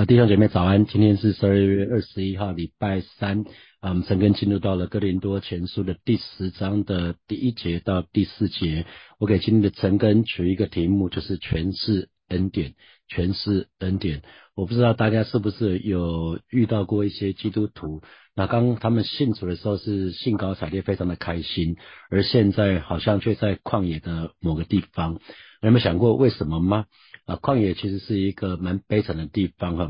啊，弟兄姐妹早安！今天是十二月二十一号，礼拜三。啊，我们陈根进入到了哥林多前书的第十章的第一节到第四节。我给今天的陈根取一个题目，就是诠释恩典，全是恩典。我不知道大家是不是有遇到过一些基督徒，那刚他们信主的时候是兴高采烈，非常的开心，而现在好像却在旷野的某个地方。有没有想过为什么吗？啊，旷野其实是一个蛮悲惨的地方哈。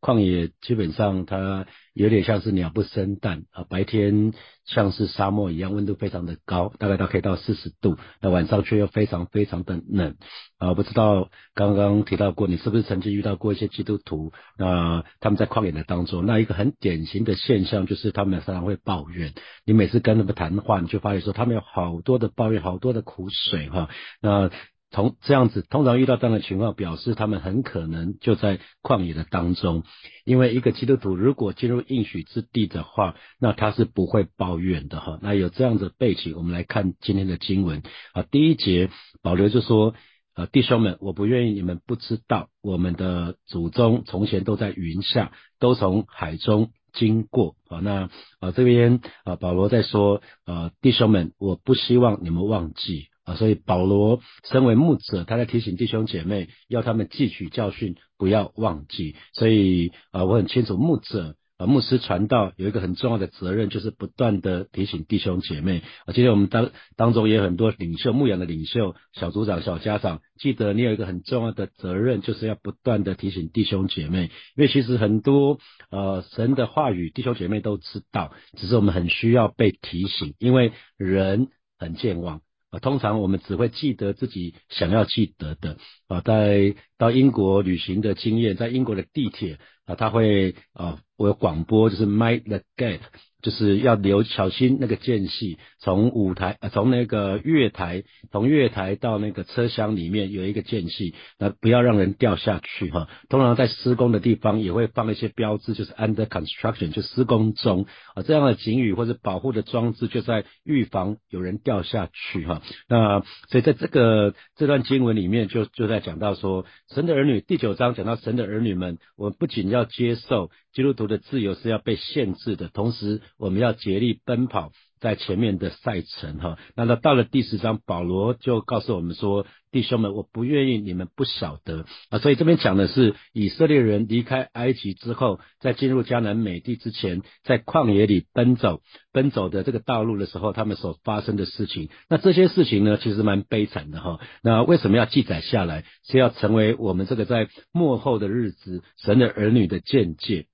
旷野基本上它有点像是鸟不生蛋啊，白天像是沙漠一样，温度非常的高，大概都可以到四十度，那晚上却又非常非常的冷啊。不知道刚刚提到过，你是不是曾经遇到过一些基督徒？那他们在旷野的当中，那一个很典型的现象就是他们常常会抱怨。你每次跟他们谈话，你就发现说他们有好多的抱怨，好多的苦水哈。那同这样子，通常遇到这样的情况，表示他们很可能就在旷野的当中。因为一个基督徒如果进入应许之地的话，那他是不会抱怨的哈。那有这样子背景，我们来看今天的经文啊。第一节保罗就说：呃，弟兄们，我不愿意你们不知道，我们的祖宗从前都在云下，都从海中经过啊。那啊这边啊保罗在说：呃，弟兄们，我不希望你们忘记。啊，所以保罗身为牧者，他在提醒弟兄姐妹，要他们汲取教训，不要忘记。所以啊，我很清楚牧者啊，牧师传道有一个很重要的责任，就是不断的提醒弟兄姐妹。啊，今天我们当当中也有很多领袖、牧养的领袖、小组长、小家长，记得你有一个很重要的责任，就是要不断的提醒弟兄姐妹。因为其实很多呃神的话语，弟兄姐妹都知道，只是我们很需要被提醒，因为人很健忘。通常我们只会记得自己想要记得的啊，在到英国旅行的经验，在英国的地铁啊，他会啊，我有广播就是 mind the gap。就是要留小心那个间隙，从舞台呃从那个月台，从月台到那个车厢里面有一个间隙，那不要让人掉下去哈。通常在施工的地方也会放一些标志，就是 under construction 就施工中啊这样的警语或者保护的装置，就在预防有人掉下去哈。那所以在这个这段经文里面就就在讲到说，神的儿女第九章讲到神的儿女们，我们不仅要接受。基督徒的自由是要被限制的，同时我们要竭力奔跑在前面的赛程哈。那到到了第十章，保罗就告诉我们说：“弟兄们，我不愿意你们不晓得啊。”所以这边讲的是以色列人离开埃及之后，在进入迦南美地之前，在旷野里奔走奔走的这个道路的时候，他们所发生的事情。那这些事情呢，其实蛮悲惨的哈。那为什么要记载下来？是要成为我们这个在幕后的日子神的儿女的见解。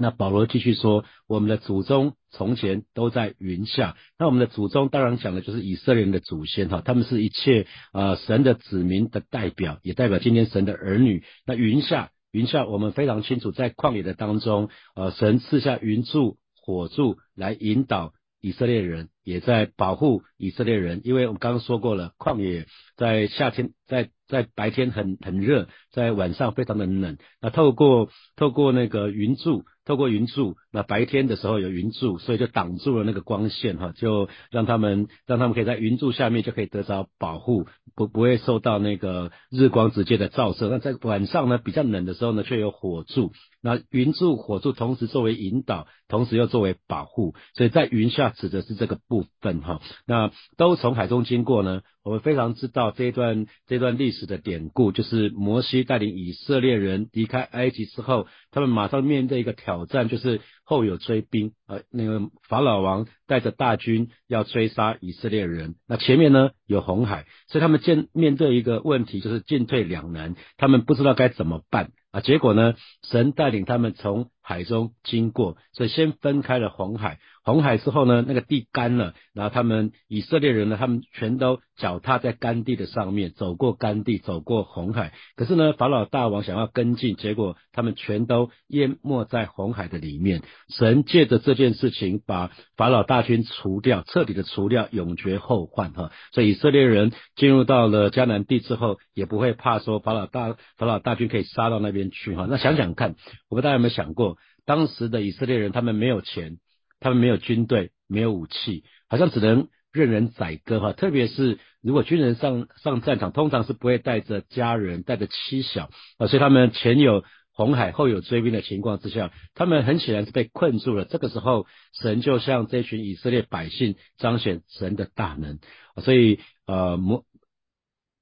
那保罗继续说，我们的祖宗从前都在云下。那我们的祖宗当然讲的就是以色列人的祖先哈，他们是一切呃神的子民的代表，也代表今天神的儿女。那云下，云下，我们非常清楚，在旷野的当中，呃，神赐下云柱、火柱来引导以色列人，也在保护以色列人。因为我们刚刚说过了，旷野在夏天在。在白天很很热，在晚上非常的冷。那透过透过那个云柱，透过云柱，那白天的时候有云柱，所以就挡住了那个光线哈，就让他们让他们可以在云柱下面就可以得到保护，不不会受到那个日光直接的照射。那在晚上呢比较冷的时候呢，却有火柱。那云柱火柱同时作为引导，同时又作为保护，所以在云下指的是这个部分哈。那都从海中经过呢，我们非常知道这段这段历史。的典故就是摩西带领以色列人离开埃及之后，他们马上面对一个挑战，就是后有追兵，呃，那个法老王带着大军要追杀以色列人，那前面呢有红海，所以他们见面对一个问题，就是进退两难，他们不知道该怎么办啊。结果呢，神带领他们从海中经过，所以先分开了红海。红海之后呢，那个地干了，然后他们以色列人呢，他们全都脚踏在干地的上面，走过干地，走过红海。可是呢，法老大王想要跟进，结果他们全都淹没在红海的里面。神借着这件事情，把法老大军除掉，彻底的除掉，永绝后患哈。所以以色列人进入到了迦南地之后，也不会怕说法老大法老大军可以杀到那边去哈。那想想看，我不知道大家有没有想过，当时的以色列人他们没有钱。他们没有军队，没有武器，好像只能任人宰割哈。特别是如果军人上上战场，通常是不会带着家人、带着妻小啊，所以他们前有红海后有追兵的情况之下，他们很显然是被困住了。这个时候，神就向这群以色列百姓彰显神的大能。所以，呃，摩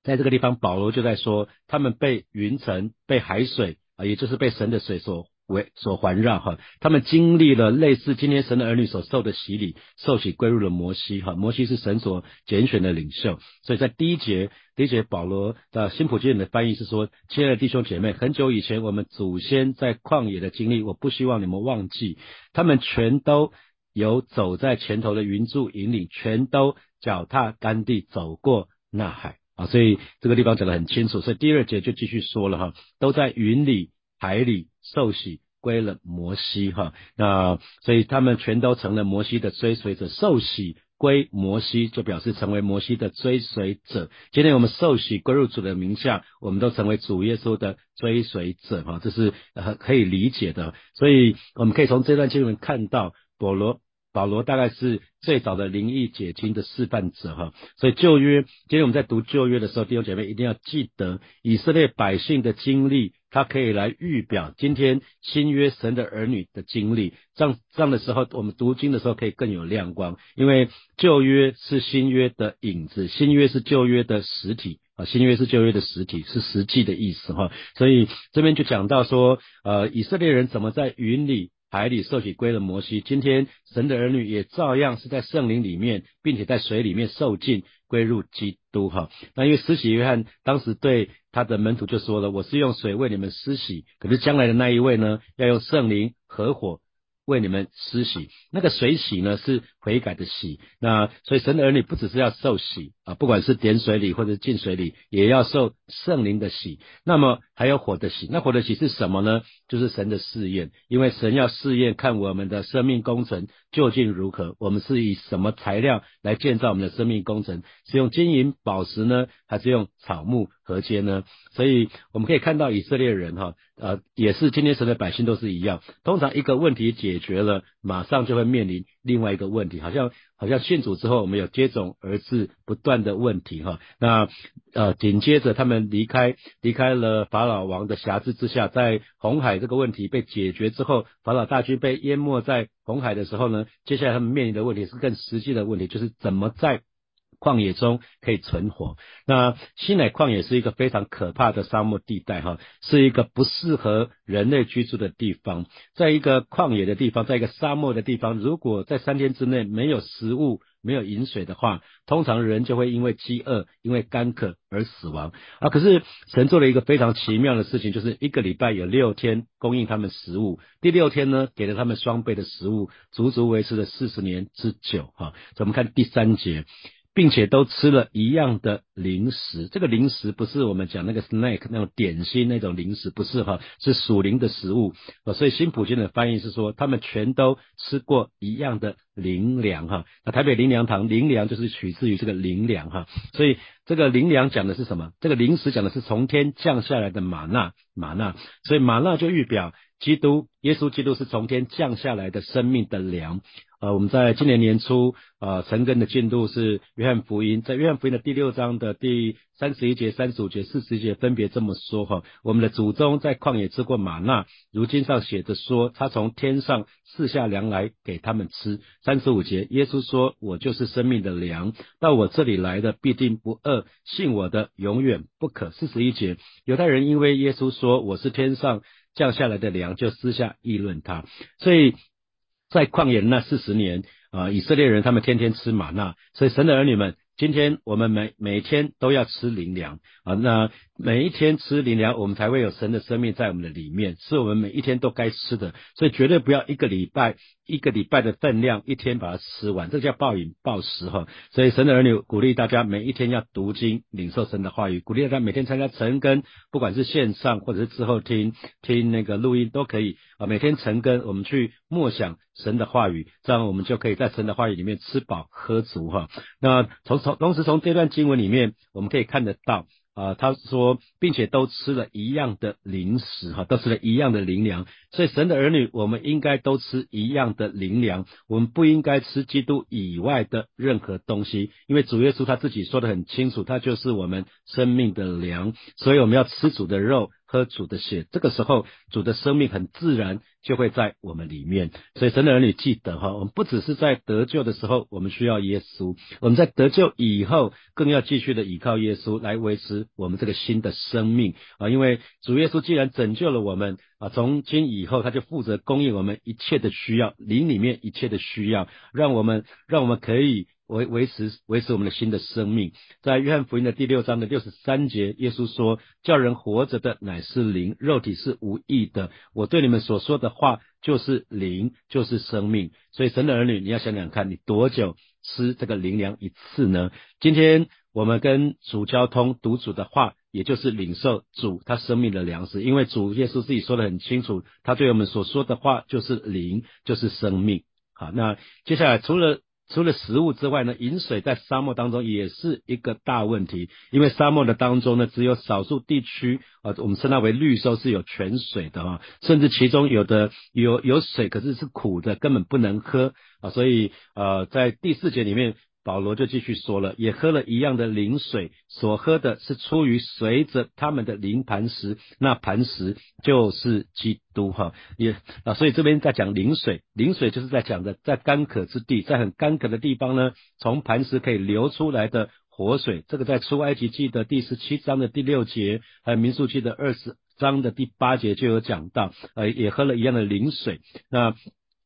在这个地方，保罗就在说，他们被云层、被海水啊，也就是被神的水所。为所环绕哈，他们经历了类似今天神的儿女所受的洗礼，受洗归入了摩西哈。摩西是神所拣选的领袖，所以在第一节，第一节保罗的新普金的翻译是说：亲爱的弟兄姐妹，很久以前我们祖先在旷野的经历，我不希望你们忘记，他们全都有走在前头的云柱引领，全都脚踏干地走过那海。啊。所以这个地方讲得很清楚，所以第二节就继续说了哈，都在云里海里。受洗归了摩西哈，那所以他们全都成了摩西的追随者。受洗归摩西，就表示成为摩西的追随者。今天我们受洗归入主的名下，我们都成为主耶稣的追随者哈，这是呃可以理解的。所以我们可以从这段经文看到保罗。保罗大概是最早的灵异解经的示范者哈，所以旧约，今天我们在读旧约的时候，弟兄姐妹一定要记得以色列百姓的经历，他可以来预表今天新约神的儿女的经历。这样这样的时候，我们读经的时候可以更有亮光，因为旧约是新约的影子，新约是旧约的实体啊，新约是旧约的实体，是实际的意思哈。所以这边就讲到说，呃，以色列人怎么在云里。海里受洗归了摩西，今天神的儿女也照样是在圣灵里面，并且在水里面受浸归入基督哈。那因为施洗约翰当时对他的门徒就说了：“我是用水为你们施洗，可是将来的那一位呢，要用圣灵合伙。”为你们施洗，那个水洗呢是悔改的洗，那所以神的儿女不只是要受洗啊，不管是点水里或者进水里，也要受圣灵的洗。那么还有火的洗，那火的洗是什么呢？就是神的试验，因为神要试验看我们的生命工程究竟如何，我们是以什么材料来建造我们的生命工程？是用金银宝石呢，还是用草木和秸呢？所以我们可以看到以色列人哈。呃，也是今天神的百姓都是一样。通常一个问题解解决了，马上就会面临另外一个问题，好像好像信主之后，我们有接踵而至不断的问题哈。那呃，紧接着他们离开离开了法老王的辖制之下，在红海这个问题被解决之后，法老大军被淹没在红海的时候呢，接下来他们面临的问题是更实际的问题，就是怎么在。旷野中可以存活。那西乃旷野是一个非常可怕的沙漠地带，哈，是一个不适合人类居住的地方。在一个旷野的地方，在一个沙漠的地方，如果在三天之内没有食物、没有饮水的话，通常人就会因为饥饿、因为干渴而死亡。啊，可是神做了一个非常奇妙的事情，就是一个礼拜有六天供应他们食物，第六天呢，给了他们双倍的食物，足足维持了四十年之久。哈，我们看第三节。并且都吃了一样的零食，这个零食不是我们讲那个 snack 那种点心那种零食，不是哈，是属灵的食物。所以新普京的翻译是说，他们全都吃过一样的灵粮哈。那台北灵粮堂灵粮就是取自于这个灵粮哈。所以这个灵粮讲的是什么？这个灵食讲的是从天降下来的玛纳玛纳。所以玛纳就预表基督耶稣基督是从天降下来的生命的粮。呃，我们在今年年初，呃，成根的进度是约翰福音，在约翰福音的第六章的第三十一节、三十五节、四十节分别这么说哈。我们的祖宗在旷野吃过玛纳，如今上写着说，他从天上赐下粮来给他们吃。三十五节，耶稣说：“我就是生命的粮，到我这里来的必定不饿，信我的永远不可。”四十一节，犹太人因为耶稣说我是天上降下来的粮，就私下议论他，所以。在旷野那四十年啊，以色列人他们天天吃玛纳，所以神的儿女们，今天我们每每天都要吃灵粮啊。那每一天吃灵粮，我们才会有神的生命在我们的里面，是我们每一天都该吃的。所以绝对不要一个礼拜。一个礼拜的分量，一天把它吃完，这叫暴饮暴食哈。所以神的儿女鼓励大家每一天要读经，领受神的话语，鼓励大家每天参加晨更，不管是线上或者是之后听听那个录音都可以啊。每天晨更，我们去默想神的话语，这样我们就可以在神的话语里面吃饱喝足哈。那从从同时从这段经文里面，我们可以看得到。啊，他说，并且都吃了一样的零食，哈，都吃了一样的灵粮。所以神的儿女，我们应该都吃一样的灵粮，我们不应该吃基督以外的任何东西，因为主耶稣他自己说的很清楚，他就是我们生命的粮。所以我们要吃主的肉，喝主的血，这个时候主的生命很自然就会在我们里面。所以神的儿女记得哈，我们不只是在得救的时候我们需要耶稣，我们在得救以后更要继续的依靠耶稣来维持我们这个新的生命啊，因为主耶稣既然拯救了我们啊，从今以后他就负责供应我们一切的需要，灵里面一切的需要，让我们让我们可以。维维持维持我们的新的生命，在约翰福音的第六章的六十三节，耶稣说：“叫人活着的乃是灵，肉体是无益的。我对你们所说的话就是灵，就是生命。”所以，神的儿女，你要想想看，你多久吃这个灵粮一次呢？今天我们跟主交通，读主的话，也就是领受主他生命的粮食。因为主耶稣自己说的很清楚，他对我们所说的话就是灵，就是生命。好，那接下来除了除了食物之外呢，饮水在沙漠当中也是一个大问题，因为沙漠的当中呢，只有少数地区啊，我们称它为绿洲是有泉水的啊，甚至其中有的有有水，可是是苦的，根本不能喝啊，所以呃，在第四节里面。保罗就继续说了，也喝了一样的灵水，所喝的是出于随着他们的灵磐石，那磐石就是基督哈，也啊，所以这边在讲灵水，灵水就是在讲的在干渴之地，在很干渴的地方呢，从磐石可以流出来的活水，这个在出埃及记的第十七章的第六节，还有民数记的二十章的第八节就有讲到，呃，也喝了一样的灵水，那。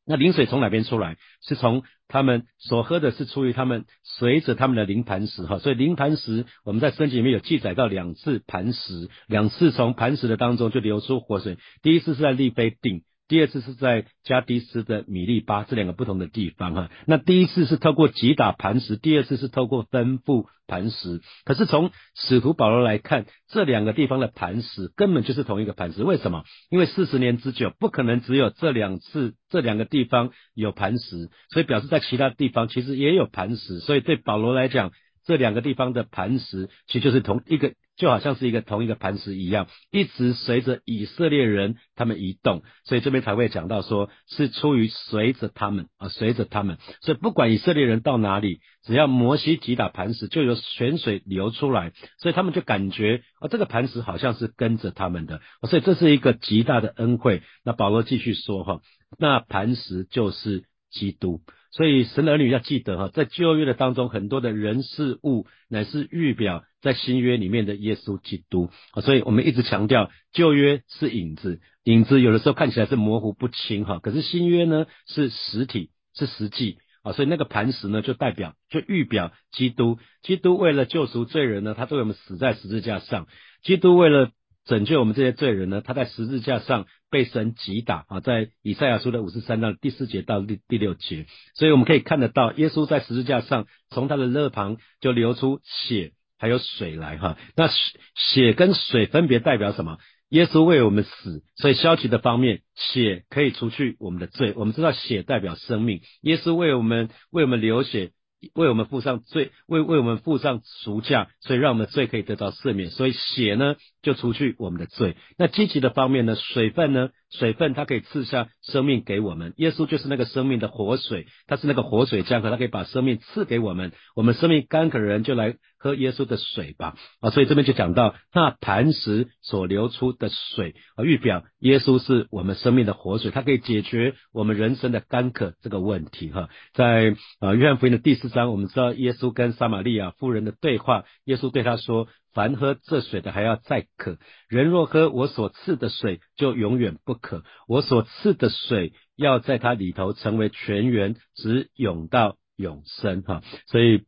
那灵水从哪边出来？是从他们所喝的，是出于他们随着他们的灵磐石哈。所以灵磐石，我们在圣经里面有记载到两次磐石，两次从磐石的当中就流出活水。第一次是在利非定。第二次是在加迪斯的米利巴这两个不同的地方哈，那第一次是透过击打磐石，第二次是透过吩咐磐石。可是从使徒保罗来看，这两个地方的磐石根本就是同一个磐石。为什么？因为四十年之久，不可能只有这两次这两个地方有磐石，所以表示在其他地方其实也有磐石。所以对保罗来讲，这两个地方的磐石其实就是同一个。就好像是一个同一个磐石一样，一直随着以色列人他们移动，所以这边才会讲到说是出于随着他们啊，随着他们，所以不管以色列人到哪里，只要摩西击打磐石，就有泉水流出来，所以他们就感觉啊，这个磐石好像是跟着他们的，所以这是一个极大的恩惠。那保罗继续说哈，那磐石就是基督。所以神的儿女要记得哈，在旧约的当中，很多的人事物乃是预表在新约里面的耶稣基督啊。所以我们一直强调，旧约是影子，影子有的时候看起来是模糊不清哈，可是新约呢是实体，是实际啊。所以那个磐石呢，就代表就预表基督，基督为了救赎罪人呢，他为我们死在十字架上，基督为了。拯救我们这些罪人呢？他在十字架上被神击打啊，在以赛亚书的五十三章第四节到第第六节，所以我们可以看得到，耶稣在十字架上，从他的肋旁就流出血还有水来哈。那血跟水分别代表什么？耶稣为我们死，所以消极的方面，血可以除去我们的罪。我们知道血代表生命，耶稣为我们为我们流血。为我们付上罪，为为我们付上赎价，所以让我们罪可以得到赦免。所以血呢，就除去我们的罪。那积极的方面呢，水分呢，水分它可以赐下生命给我们。耶稣就是那个生命的活水，他是那个活水江河，他可以把生命赐给我们。我们生命干渴的人就来喝耶稣的水吧。啊，所以这边就讲到那磐石所流出的水啊，预表耶稣是我们生命的活水，它可以解决我们人生的干渴这个问题。哈，在啊约翰福音的第四。章我们知道耶稣跟撒玛利亚妇人的对话，耶稣对他说：“凡喝这水的还要再渴，人若喝我所赐的水，就永远不渴。我所赐的水要在它里头成为泉源，直涌到永生。”哈，所以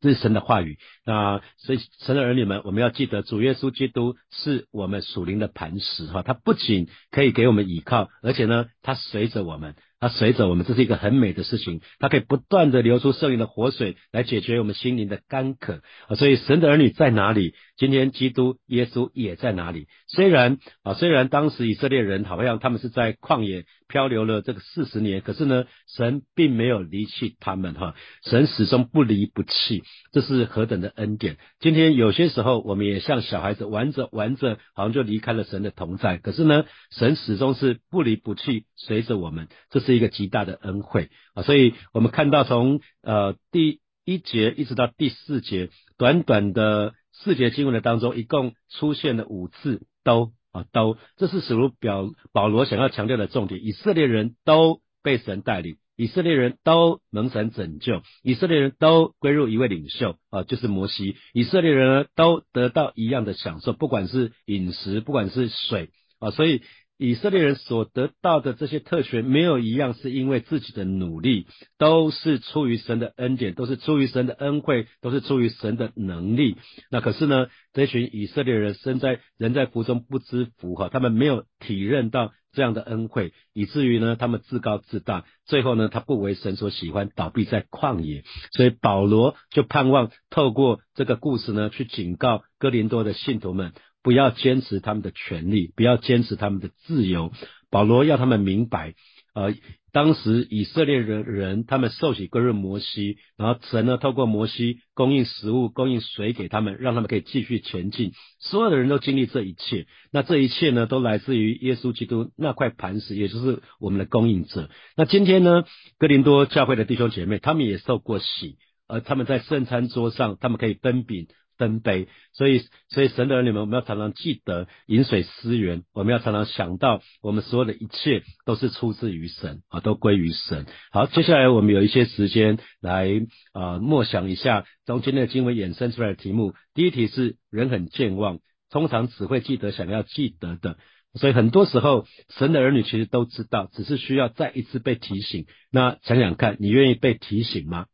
这是神的话语。那所以神的儿女们，我们要记得主耶稣基督是我们属灵的磐石。哈，他不仅可以给我们倚靠，而且呢，他随着我们。它随着我们，这是一个很美的事情。它可以不断的流出圣灵的活水，来解决我们心灵的干渴啊！所以神的儿女在哪里？今天基督耶稣也在哪里？虽然啊，虽然当时以色列人好像他们是在旷野漂流了这个四十年，可是呢，神并没有离弃他们哈。神始终不离不弃，这是何等的恩典！今天有些时候，我们也像小孩子玩着玩着，好像就离开了神的同在。可是呢，神始终是不离不弃，随着我们。这是。是一个极大的恩惠啊，所以我们看到从呃第一节一直到第四节，短短的四节经文的当中，一共出现了五次都啊，都这是使徒表保罗想要强调的重点。以色列人都被神带领，以色列人都蒙神拯救，以色列人都归入一位领袖啊，就是摩西。以色列人都得到一样的享受，不管是饮食，不管是水啊，所以。以色列人所得到的这些特权，没有一样是因为自己的努力，都是出于神的恩典，都是出于神的恩惠，都是出于神的能力。那可是呢，这群以色列人身在人在福中不知福哈，他们没有体认到这样的恩惠，以至于呢，他们自高自大，最后呢，他不为神所喜欢，倒闭在旷野。所以保罗就盼望透过这个故事呢，去警告哥林多的信徒们。不要坚持他们的权利，不要坚持他们的自由。保罗要他们明白，呃，当时以色列人人他们受洗归入摩西，然后神呢透过摩西供应食物、供应水给他们，让他们可以继续前进。所有的人都经历这一切，那这一切呢，都来自于耶稣基督那块磐石，也就是我们的供应者。那今天呢，哥林多教会的弟兄姐妹，他们也受过洗，而他们在圣餐桌上，他们可以分饼。分杯，所以，所以神的儿女们，我们要常常记得饮水思源，我们要常常想到，我们所有的一切都是出自于神啊，都归于神。好，接下来我们有一些时间来啊默想一下从今天的经文衍生出来的题目。第一题是人很健忘，通常只会记得想要记得的，所以很多时候神的儿女其实都知道，只是需要再一次被提醒。那想想看，你愿意被提醒吗？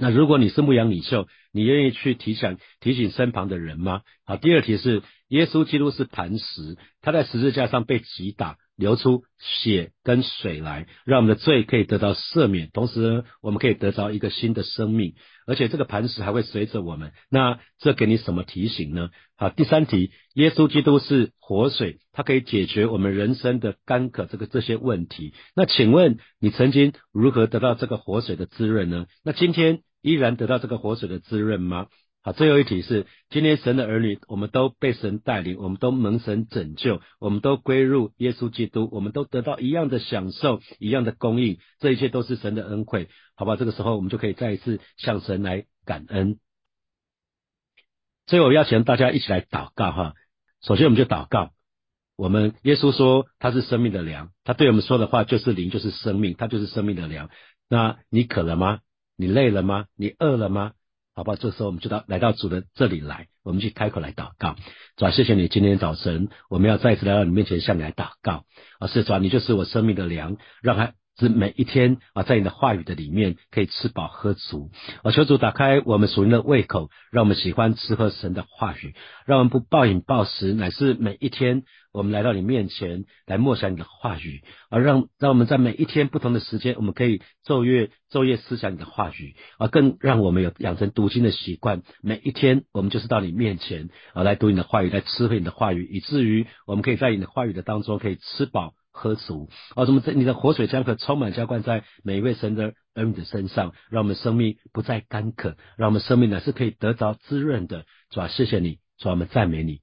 那如果你是牧羊领袖，你愿意去提醒提醒身旁的人吗？好，第二题是耶稣基督是磐石，他在十字架上被击打，流出血跟水来，让我们的罪可以得到赦免，同时呢，我们可以得到一个新的生命，而且这个磐石还会随着我们。那这给你什么提醒呢？好，第三题，耶稣基督是活水，它可以解决我们人生的干渴这个这些问题。那请问你曾经如何得到这个活水的滋润呢？那今天。依然得到这个活水的滋润吗？好，最后一题是：今天神的儿女，我们都被神带领，我们都蒙神拯救，我们都归入耶稣基督，我们都得到一样的享受，一样的供应，这一切都是神的恩惠，好吧？这个时候我们就可以再一次向神来感恩。最后，我邀请大家一起来祷告哈。首先，我们就祷告。我们耶稣说他是生命的粮，他对我们说的话就是灵，就是生命，他就是生命的粮。那你渴了吗？你累了吗？你饿了吗？好吧，这时候我们就到来到主的这里来，我们去开口来祷告。主啊，谢谢你今天早晨，我们要再次来到你面前向你来祷告。啊，是主啊，你就是我生命的粮，让它。是每一天啊，在你的话语的里面可以吃饱喝足。啊，求主打开我们属灵的胃口，让我们喜欢吃喝神的话语，让我们不暴饮暴食，乃是每一天我们来到你面前来默想你的话语，而让让我们在每一天不同的时间，我们可以昼夜昼夜思想你的话语，啊，更让我们有养成读经的习惯。每一天我们就是到你面前啊，来读你的话语，来吃喝你的话语，以至于我们可以在你的话语的当中可以吃饱。喝足啊！什么？这你的活水将可充满浇灌在每一位神的儿女的身上，让我们生命不再干渴，让我们生命呢是可以得着滋润的。主啊，谢谢你，主啊，我们赞美你。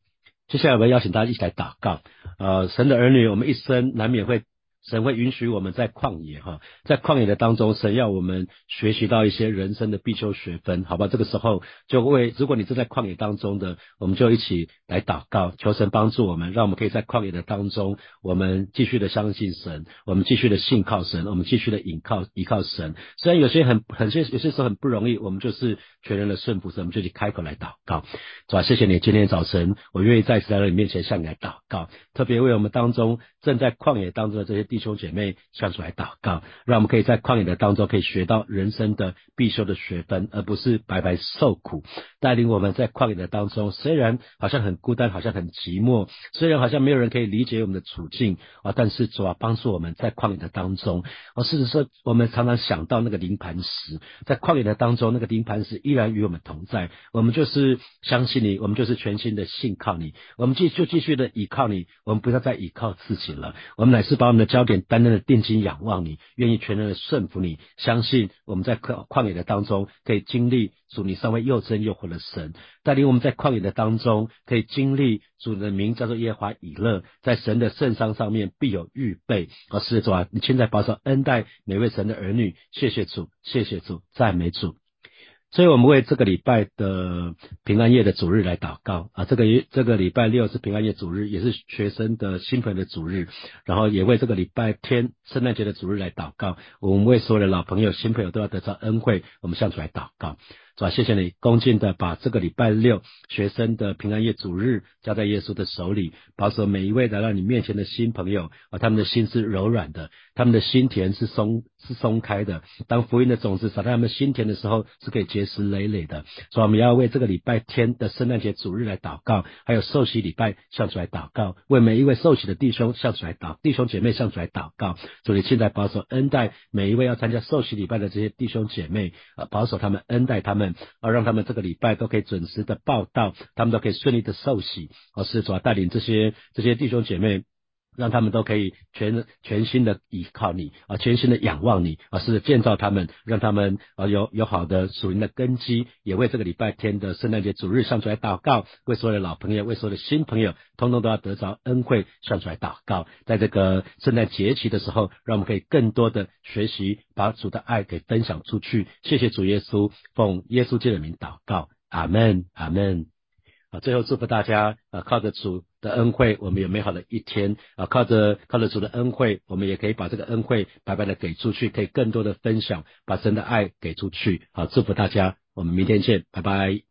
接下来我们邀请大家一起来祷告。呃，神的儿女，我们一生难免会。神会允许我们在旷野哈，在旷野的当中，神要我们学习到一些人生的必修学分，好吧？这个时候就为如果你正在旷野当中的，我们就一起来祷告，求神帮助我们，让我们可以在旷野的当中，我们继续的相信神，我们继续的信靠神，我们继续的倚靠依靠神。虽然有些很很些有些时候很不容易，我们就是全人的顺服神，我们就去开口来祷告。主啊，谢谢你，今天早晨我愿意再次来到你面前向你来祷告，特别为我们当中正在旷野当中的这些弟。弟兄姐妹向主来祷告，让我们可以在旷野的当中可以学到人生的必修的学分，而不是白白受苦。带领我们在旷野的当中，虽然好像很孤单，好像很寂寞，虽然好像没有人可以理解我们的处境啊，但是主啊，帮助我们在旷野的当中。啊，事实说，我们常常想到那个灵磐石，在旷野的当中，那个灵磐石依然与我们同在。我们就是相信你，我们就是全心的信靠你，我们继就继续的依靠你，我们不要再依靠自己了。我们乃是把我们的交点单单的定睛仰望你，愿意全然的顺服你，相信我们在旷旷野的当中可以经历主你尚未又真又活的神，带领我们在旷野的当中可以经历主的名叫做耶华以勒，在神的圣山上面必有预备。而是主啊，你现在保守恩待每位神的儿女，谢谢主，谢谢主，赞美主。所以我们为这个礼拜的平安夜的主日来祷告啊，这个这个礼拜六是平安夜主日，也是学生的新朋友的主日，然后也为这个礼拜天圣诞节的主日来祷告。我们为所有的老朋友、新朋友都要得到恩惠，我们向主来祷告。是吧？谢谢你恭敬的把这个礼拜六学生的平安夜主日交在耶稣的手里，保守每一位来到你面前的新朋友啊，他们的心是柔软的，他们的心田是松是松开的。当福音的种子撒在他们心田的时候，是可以结实累累的。所以我们要为这个礼拜天的圣诞节主日来祷告，还有受洗礼拜向主来祷告，为每一位受洗的弟兄向主来祷，弟兄姐妹向主来祷告。主你现在保守恩待每一位要参加受洗礼拜的这些弟兄姐妹啊，保守他们恩待他们。而让他们这个礼拜都可以准时的报道，他们都可以顺利的受洗，而是主要带领这些这些弟兄姐妹，让他们都可以全全心的依靠你啊，全心的仰望你啊，是建造他们，让他们啊有有好的属灵的根基，也为这个礼拜天的圣诞节主日上出来祷告，为所有的老朋友，为所有的新朋友，通通都要得着恩惠，上出来祷告，在这个圣诞节期的时候，让我们可以更多的学习。把主的爱给分享出去，谢谢主耶稣，奉耶稣基督的名祷告，阿门，阿门。最后祝福大家，啊，靠着主的恩惠，我们有美好的一天，啊，靠着靠着主的恩惠，我们也可以把这个恩惠白白的给出去，可以更多的分享，把神的爱给出去。好，祝福大家，我们明天见，拜拜。